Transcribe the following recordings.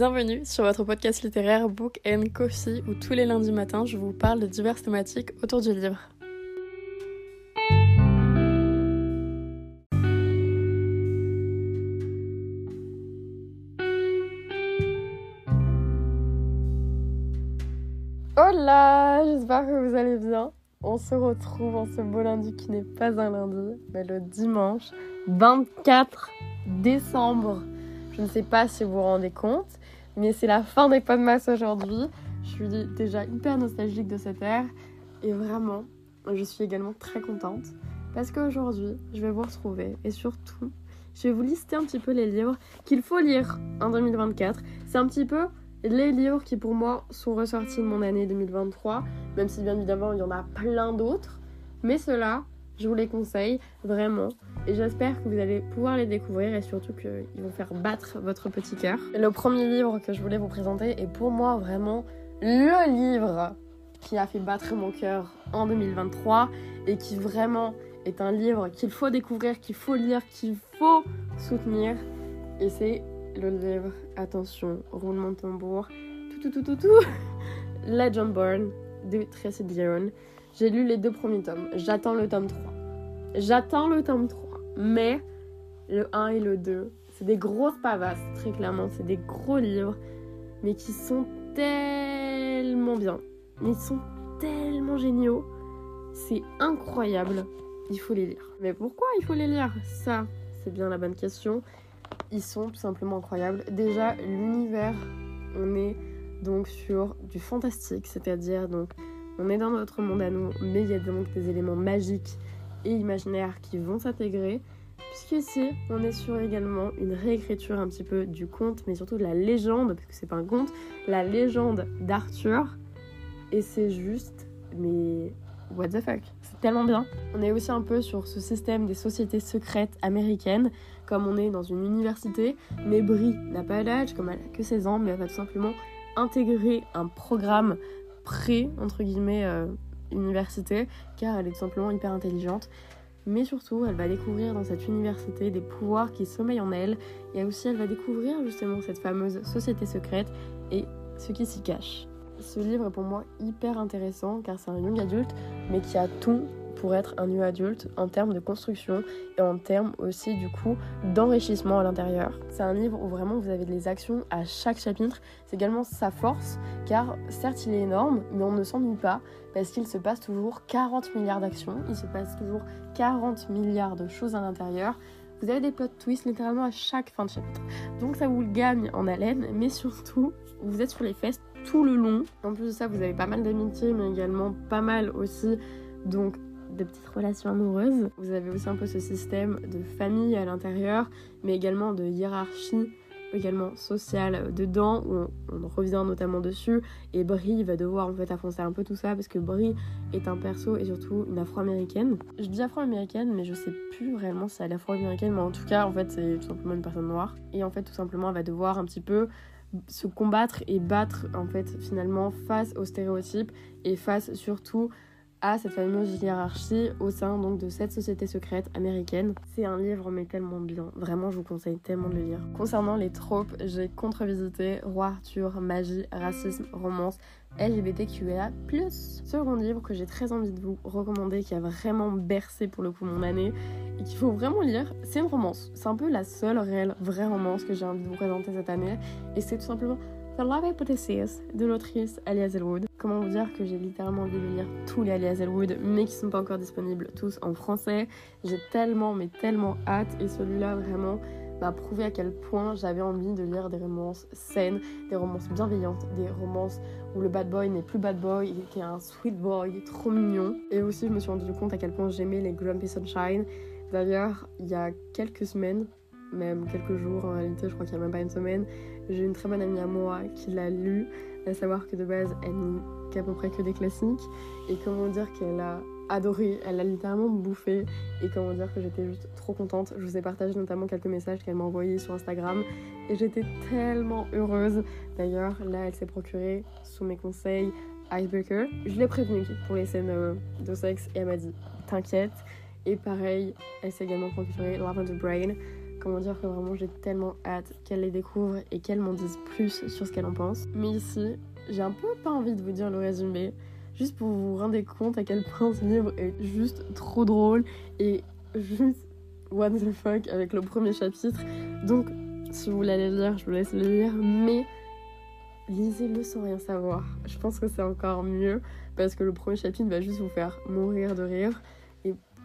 Bienvenue sur votre podcast littéraire Book and Coffee où tous les lundis matins je vous parle de diverses thématiques autour du livre. Hola, j'espère que vous allez bien. On se retrouve en ce beau lundi qui n'est pas un lundi, mais le dimanche 24 décembre. Je ne sais pas si vous vous rendez compte, mais c'est la fin des pas de masse aujourd'hui. Je suis déjà hyper nostalgique de cette ère. Et vraiment, je suis également très contente. Parce qu'aujourd'hui, je vais vous retrouver. Et surtout, je vais vous lister un petit peu les livres qu'il faut lire en 2024. C'est un petit peu les livres qui pour moi sont ressortis de mon année 2023, même si bien évidemment il y en a plein d'autres, mais ceux-là, je vous les conseille vraiment. Et j'espère que vous allez pouvoir les découvrir et surtout qu'ils vont faire battre votre petit cœur. Le premier livre que je voulais vous présenter est pour moi vraiment le livre qui a fait battre mon cœur en 2023 et qui vraiment est un livre qu'il faut découvrir, qu'il faut lire, qu'il faut soutenir. Et c'est le livre, attention, roulement de tambour, tout, tout, tout, tout, tout, Legend Born de Tracy Dion. J'ai lu les deux premiers tomes. J'attends le tome 3. J'attends le tome 3. Mais le 1 et le 2, c'est des grosses pavasses, très clairement. C'est des gros livres, mais qui sont tellement bien. Ils sont tellement géniaux. C'est incroyable. Il faut les lire. Mais pourquoi il faut les lire? Ça, c'est bien la bonne question. Ils sont tout simplement incroyables. Déjà, l'univers, on est donc sur du fantastique, c'est-à-dire donc on est dans notre monde à nous, mais il y a donc des éléments magiques et imaginaires qui vont s'intégrer. Puisque ici, on est sur également une réécriture un petit peu du conte, mais surtout de la légende, parce que c'est pas un conte, la légende d'Arthur. Et c'est juste, mais what the fuck, c'est tellement bien. On est aussi un peu sur ce système des sociétés secrètes américaines, comme on est dans une université, mais Brie n'a pas d'âge, comme elle a que 16 ans, mais elle va tout simplement intégrer un programme pré, entre guillemets, euh, université, car elle est tout simplement hyper intelligente. Mais surtout, elle va découvrir dans cette université des pouvoirs qui sommeillent en elle, et aussi elle va découvrir justement cette fameuse société secrète et ce qui s'y cache. Ce livre est pour moi hyper intéressant car c'est un young adulte, mais qui a tout pour être un new adulte en termes de construction et en termes aussi du coup d'enrichissement à l'intérieur. C'est un livre où vraiment vous avez des actions à chaque chapitre. C'est également sa force car certes il est énorme mais on ne s'ennuie pas parce qu'il se passe toujours 40 milliards d'actions, il se passe toujours 40 milliards de choses à l'intérieur. Vous avez des plot twists littéralement à chaque fin de chapitre. Donc ça vous le gagne en haleine, mais surtout, vous êtes sur les fesses tout le long. En plus de ça, vous avez pas mal d'amitié, mais également pas mal aussi donc de petites relations amoureuses. Vous avez aussi un peu ce système de famille à l'intérieur, mais également de hiérarchie également sociale dedans où on, revient notamment dessus et Brie va devoir en fait affronter un peu tout ça parce que Brie est un perso et surtout une afro-américaine. Je dis afro-américaine mais je sais plus réellement si elle est afro-américaine mais en tout cas en fait c'est tout simplement une personne noire et en fait tout simplement elle va devoir un petit peu se combattre et battre en fait finalement face aux stéréotypes et face surtout à cette fameuse hiérarchie au sein donc de cette société secrète américaine. C'est un livre mais tellement bien, vraiment je vous conseille tellement de le lire. Concernant les tropes, j'ai contre-visité Roi Arthur, magie, racisme, romance, LGBTQIA+. Second livre que j'ai très envie de vous recommander, qui a vraiment bercé pour le coup mon année et qu'il faut vraiment lire, c'est une romance. C'est un peu la seule réelle vraie romance que j'ai envie de vous présenter cette année et c'est tout simplement The Love Hypothesis de l'autrice Alias Elwood. Comment vous dire que j'ai littéralement envie de lire tous les Alias Elwood, mais qui sont pas encore disponibles tous en français. J'ai tellement, mais tellement hâte, et celui-là vraiment m'a prouvé à quel point j'avais envie de lire des romances saines, des romances bienveillantes, des romances où le bad boy n'est plus bad boy, qui est un sweet boy trop mignon. Et aussi, je me suis rendu compte à quel point j'aimais les Grumpy Sunshine. D'ailleurs, il y a quelques semaines, même quelques jours en réalité, je crois qu'il n'y a même pas une semaine, j'ai une très bonne amie à moi qui l'a lu, à savoir que de base elle lit qu'à peu près que des classiques et comment dire qu'elle a adoré, elle a littéralement bouffé et comment dire que j'étais juste trop contente. Je vous ai partagé notamment quelques messages qu'elle m'a envoyés sur Instagram et j'étais tellement heureuse. D'ailleurs, là, elle s'est procurée sous mes conseils Icebreaker. Je l'ai prévenue pour les scènes euh, de sexe et elle m'a dit t'inquiète. Et pareil, elle s'est également procurée Lavender Brain comment dire que vraiment j'ai tellement hâte qu'elle les découvre et qu'elle m'en dise plus sur ce qu'elle en pense. Mais ici, j'ai un peu pas envie de vous dire le résumé, juste pour vous rendre compte à quel point ce livre est juste trop drôle et juste what the fuck avec le premier chapitre. Donc, si vous voulez aller lire, je vous laisse le lire, mais lisez-le sans rien savoir. Je pense que c'est encore mieux parce que le premier chapitre va juste vous faire mourir de rire.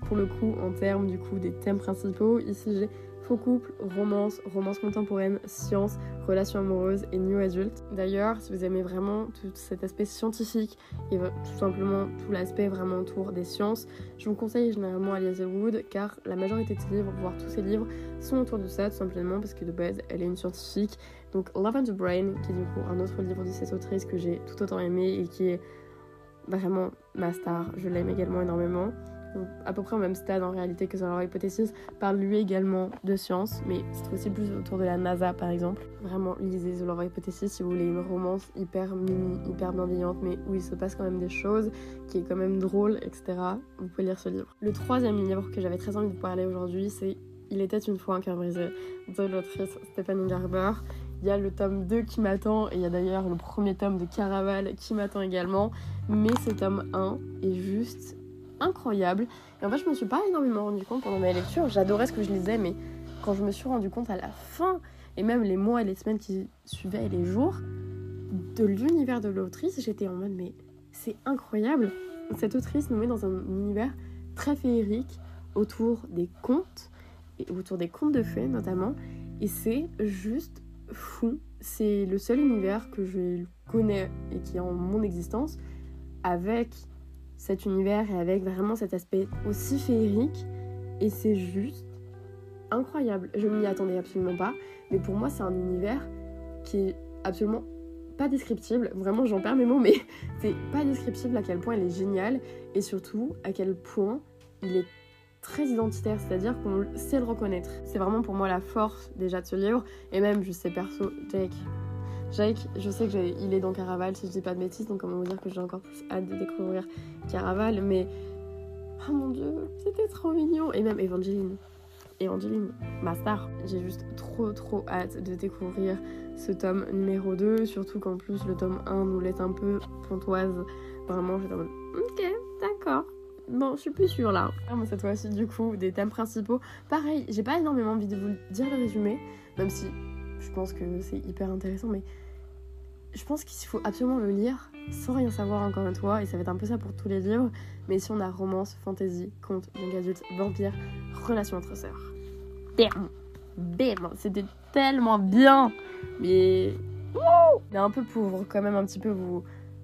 Pour le coup, en termes du coup des thèmes principaux, ici j'ai Faux couple, romance, romance contemporaine, science, relations amoureuses et new adulte. D'ailleurs, si vous aimez vraiment tout cet aspect scientifique et tout simplement tout l'aspect vraiment autour des sciences, je vous conseille généralement Alice Wood car la majorité de ses livres, voire tous ses livres, sont autour de ça tout simplement parce que de base elle est une scientifique. Donc Love and the Brain, qui est du coup un autre livre de cette autrice que j'ai tout autant aimé et qui est vraiment ma star, je l'aime également énormément à peu près au même stade en réalité que leur Hypothesis, parle lui également de science, mais c'est aussi plus autour de la NASA par exemple. Vraiment, lisez The Love Hypothesis si vous voulez une romance hyper mini, hyper bienveillante, mais où il se passe quand même des choses, qui est quand même drôle, etc. Vous pouvez lire ce livre. Le troisième livre que j'avais très envie de parler aujourd'hui, c'est Il était une fois un cœur brisé de l'autrice Stephanie Garber. Il y a le tome 2 qui m'attend et il y a d'ailleurs le premier tome de Caraval qui m'attend également. Mais ce tome 1 est juste incroyable. Et en fait, je me suis pas énormément rendu compte pendant ma lecture. J'adorais ce que je lisais, mais quand je me suis rendu compte à la fin, et même les mois et les semaines qui suivaient et les jours, de l'univers de l'autrice, j'étais en mode, mais c'est incroyable. Cette autrice nous met dans un univers très féerique autour des contes, et autour des contes de fées notamment, et c'est juste fou. C'est le seul univers que je connais et qui est en mon existence avec cet univers et avec vraiment cet aspect aussi féerique. Et c'est juste incroyable. Je m'y attendais absolument pas. Mais pour moi, c'est un univers qui est absolument pas descriptible. Vraiment, j'en perds mes mots, mais c'est pas descriptible à quel point il est génial. Et surtout, à quel point il est très identitaire, c'est-à-dire qu'on sait le reconnaître. C'est vraiment pour moi la force déjà de ce livre. Et même, je sais perso, Jake, Jake, je sais qu'il est dans Caraval, si je dis pas de bêtises, donc comment vous dire que j'ai encore plus hâte de découvrir Caraval, mais oh mon dieu, c'était trop mignon. Et même Evangeline. Evangeline, ma star. J'ai juste trop trop hâte de découvrir ce tome numéro 2, surtout qu'en plus le tome 1 nous laisse un peu pontoise. Vraiment, j'étais en mode ok, d'accord. Bon, je suis plus sûre là. Ah, cette fois-ci, du coup, des thèmes principaux. Pareil, j'ai pas énormément envie de vous dire le résumé, même si je pense que c'est hyper intéressant, mais je pense qu'il faut absolument le lire sans rien savoir encore une fois, et ça va être un peu ça pour tous les livres, mais si on a romance, fantasy, conte, young adulte, vampire, relation entre sœurs. Bam! Bam! C'était tellement bien! Mais... Mais un peu pour quand même un petit peu vous,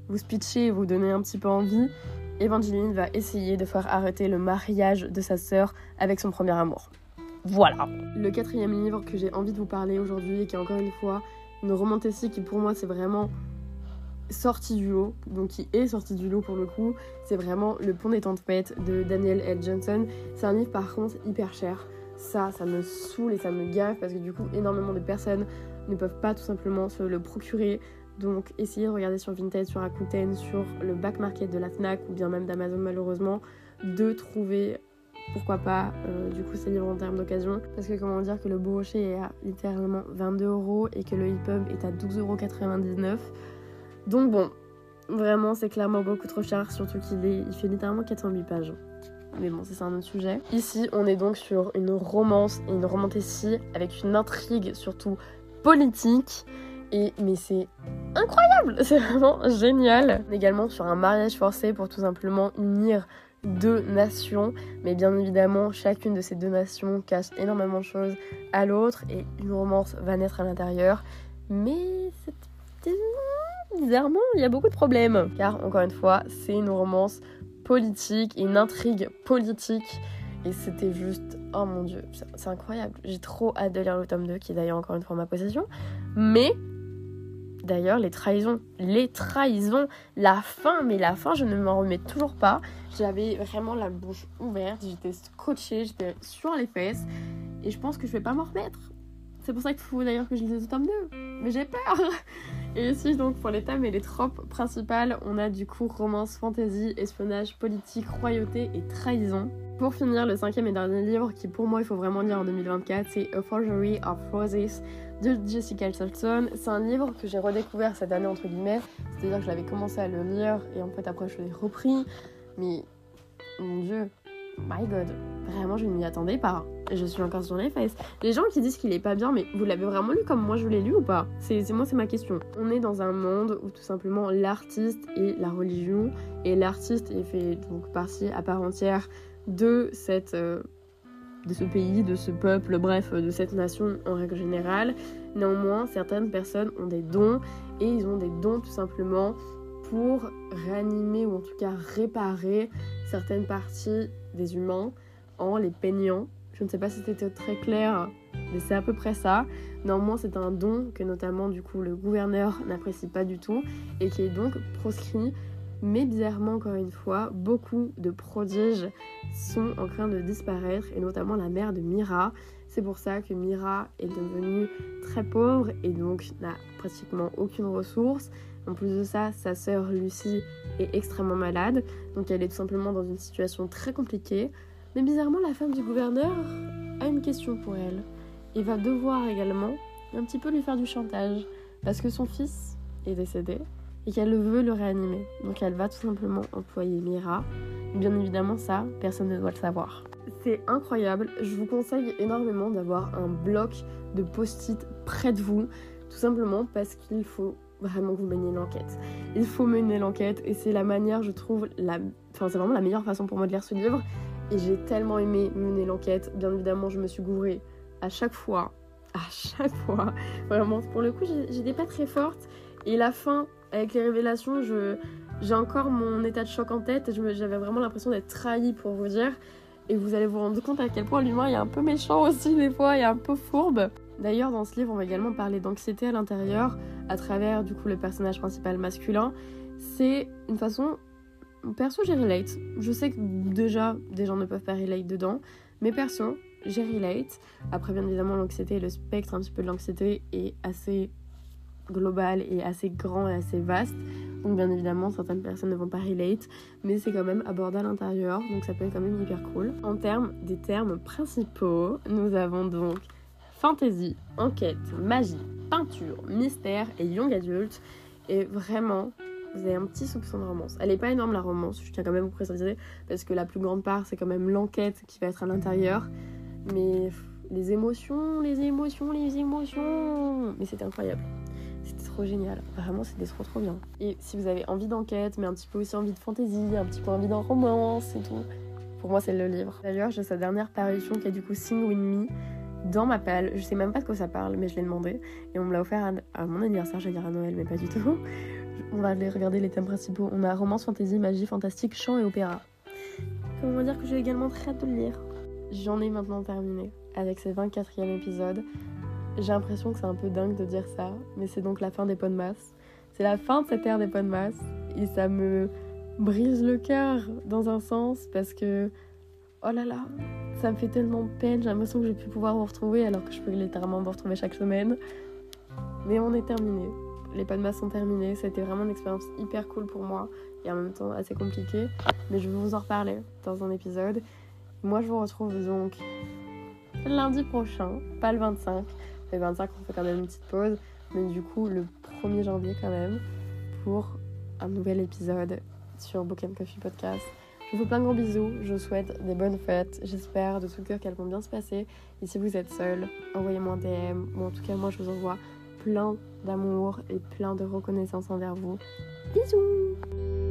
vous speecher, vous donner un petit peu envie, Evangeline va essayer de faire arrêter le mariage de sa sœur avec son premier amour. Voilà. Le quatrième livre que j'ai envie de vous parler aujourd'hui et qui est encore une fois une romantasy qui pour moi c'est vraiment sorti du lot, donc qui est sorti du lot pour le coup, c'est vraiment Le Pont des Tempêtes de Daniel L. Johnson. C'est un livre par contre hyper cher. Ça, ça me saoule et ça me gaffe parce que du coup énormément de personnes ne peuvent pas tout simplement se le procurer. Donc essayez de regarder sur Vinted, sur Rakuten, sur le back market de la FNAC ou bien même d'Amazon malheureusement, de trouver pourquoi pas euh, du coup ces livres en termes d'occasion parce que comment dire que le Beau Rocher est à littéralement 22 euros et que le EPUB est à 12,99 euros donc bon vraiment c'est clairement beaucoup trop cher surtout qu'il est il fait littéralement 408 pages. Mais bon c'est un autre sujet. Ici on est donc sur une romance et une romantécie avec une intrigue surtout politique. Et mais c'est incroyable, c'est vraiment génial. Également sur un mariage forcé pour tout simplement unir deux nations, mais bien évidemment, chacune de ces deux nations cache énormément de choses à l'autre et une romance va naître à l'intérieur. Mais bizarrement, il y a beaucoup de problèmes, car encore une fois, c'est une romance politique, une intrigue politique. Et c'était juste, oh mon dieu, c'est incroyable. J'ai trop hâte de lire le tome 2, qui est d'ailleurs encore une fois ma possession. Mais D'ailleurs, les trahisons, les trahisons, la fin, mais la fin, je ne m'en remets toujours pas. J'avais vraiment la bouche ouverte, j'étais scotchée, j'étais sur les fesses, et je pense que je vais pas m'en remettre. C'est pour ça qu'il faut d'ailleurs que je lise le tome 2, mais j'ai peur. Et ici, donc, pour les thèmes et les tropes principales, on a du coup romance, fantasy, espionnage, politique, royauté et trahison. Pour finir, le cinquième et dernier livre qui pour moi il faut vraiment lire en 2024, c'est A Forgery of Roses de Jessica Charlton. C'est un livre que j'ai redécouvert cette année entre guillemets, c'est-à-dire que j'avais commencé à le lire et en fait après je l'ai repris. Mais mon dieu, my god, vraiment je ne m'y attendais pas. Je suis encore sur les fesses. Les gens qui disent qu'il est pas bien, mais vous l'avez vraiment lu comme moi je l'ai lu ou pas? C'est moi c'est ma question. On est dans un monde où tout simplement l'artiste et la religion et l'artiste fait donc partie à part entière de cette euh, de ce pays, de ce peuple, bref, de cette nation en règle générale. Néanmoins, certaines personnes ont des dons et ils ont des dons tout simplement pour réanimer ou en tout cas réparer certaines parties des humains en les peignant. Je ne sais pas si c'était très clair, mais c'est à peu près ça. Néanmoins, c'est un don que notamment du coup le gouverneur n'apprécie pas du tout et qui est donc proscrit. Mais bizarrement, encore une fois, beaucoup de prodiges sont en train de disparaître et notamment la mère de Mira. C'est pour ça que Mira est devenue très pauvre et donc n'a pratiquement aucune ressource. En plus de ça, sa sœur Lucie est extrêmement malade, donc elle est tout simplement dans une situation très compliquée. Mais bizarrement, la femme du gouverneur a une question pour elle et va devoir également un petit peu lui faire du chantage parce que son fils est décédé et qu'elle veut le réanimer. Donc elle va tout simplement employer Mira. Bien évidemment, ça, personne ne doit le savoir. C'est incroyable. Je vous conseille énormément d'avoir un bloc de post-it près de vous, tout simplement parce qu'il faut vraiment que vous meniez l'enquête. Il faut mener l'enquête et c'est la manière, je trouve, la... enfin, c'est vraiment la meilleure façon pour moi de lire ce livre. Et j'ai tellement aimé mener l'enquête. Bien évidemment, je me suis gourée à chaque fois. À chaque fois. Vraiment, pour le coup, j'étais pas très forte. Et la fin, avec les révélations, je, j'ai encore mon état de choc en tête. J'avais vraiment l'impression d'être trahie, pour vous dire. Et vous allez vous rendre compte à quel point l'humain est un peu méchant aussi, des fois, et un peu fourbe. D'ailleurs, dans ce livre, on va également parler d'anxiété à l'intérieur à travers du coup le personnage principal masculin. C'est une façon. Perso, j'ai relate. Je sais que déjà, des gens ne peuvent pas relate dedans, mais perso, j'ai relate. Après, bien évidemment, l'anxiété, le spectre un petit peu de l'anxiété est assez global et assez grand et assez vaste. Donc bien évidemment, certaines personnes ne vont pas relate, mais c'est quand même abordé à l'intérieur, donc ça peut être quand même hyper cool. En termes des termes principaux, nous avons donc fantasy, enquête, magie, peinture, mystère et young adult. Et vraiment, vous avez un petit soupçon de romance. Elle est pas énorme la romance, je tiens quand même à vous préciser, parce que la plus grande part, c'est quand même l'enquête qui va être à l'intérieur. Mais les émotions, les émotions, les émotions. Mais c'était incroyable. Trop génial. Vraiment, c'était trop trop bien. Et si vous avez envie d'enquête, mais un petit peu aussi envie de fantasy, un petit peu envie d'un romance et tout, pour moi, c'est le livre. D'ailleurs, j'ai sa dernière parution qui est du coup Sing With Me dans ma palle. Je sais même pas de quoi ça parle, mais je l'ai demandé. Et on me l'a offert à, mon anniversaire, j'allais dire à Noël, mais pas du tout. On va aller regarder les thèmes principaux. On a romance, fantasy, magie, fantastique, chant et opéra. Va dire que j'ai également très hâte de le lire. J'en ai maintenant terminé avec ce 24e épisode. J'ai l'impression que c'est un peu dingue de dire ça, mais c'est donc la fin des pots de masse. C'est la fin de cette ère des pots de masse et ça me brise le cœur dans un sens parce que oh là là, ça me fait tellement peine. J'ai l'impression que je vais plus pouvoir vous retrouver alors que je peux littéralement vous retrouver chaque semaine. Mais on est terminé. Les masse sont terminés. Été vraiment une expérience hyper cool pour moi et en même temps assez compliquée. Mais je vais vous en reparler dans un épisode. Moi, je vous retrouve donc lundi prochain, pas le 25. Le 25, on fait quand même une petite pause. Mais du coup, le 1er janvier quand même, pour un nouvel épisode sur Book Coffee Podcast. Je vous fais plein de gros bisous, je vous souhaite des bonnes fêtes, j'espère de tout cœur qu'elles vont bien se passer. Et si vous êtes seul, envoyez-moi un DM, ou en tout cas moi je vous envoie plein d'amour et plein de reconnaissance envers vous. Bisous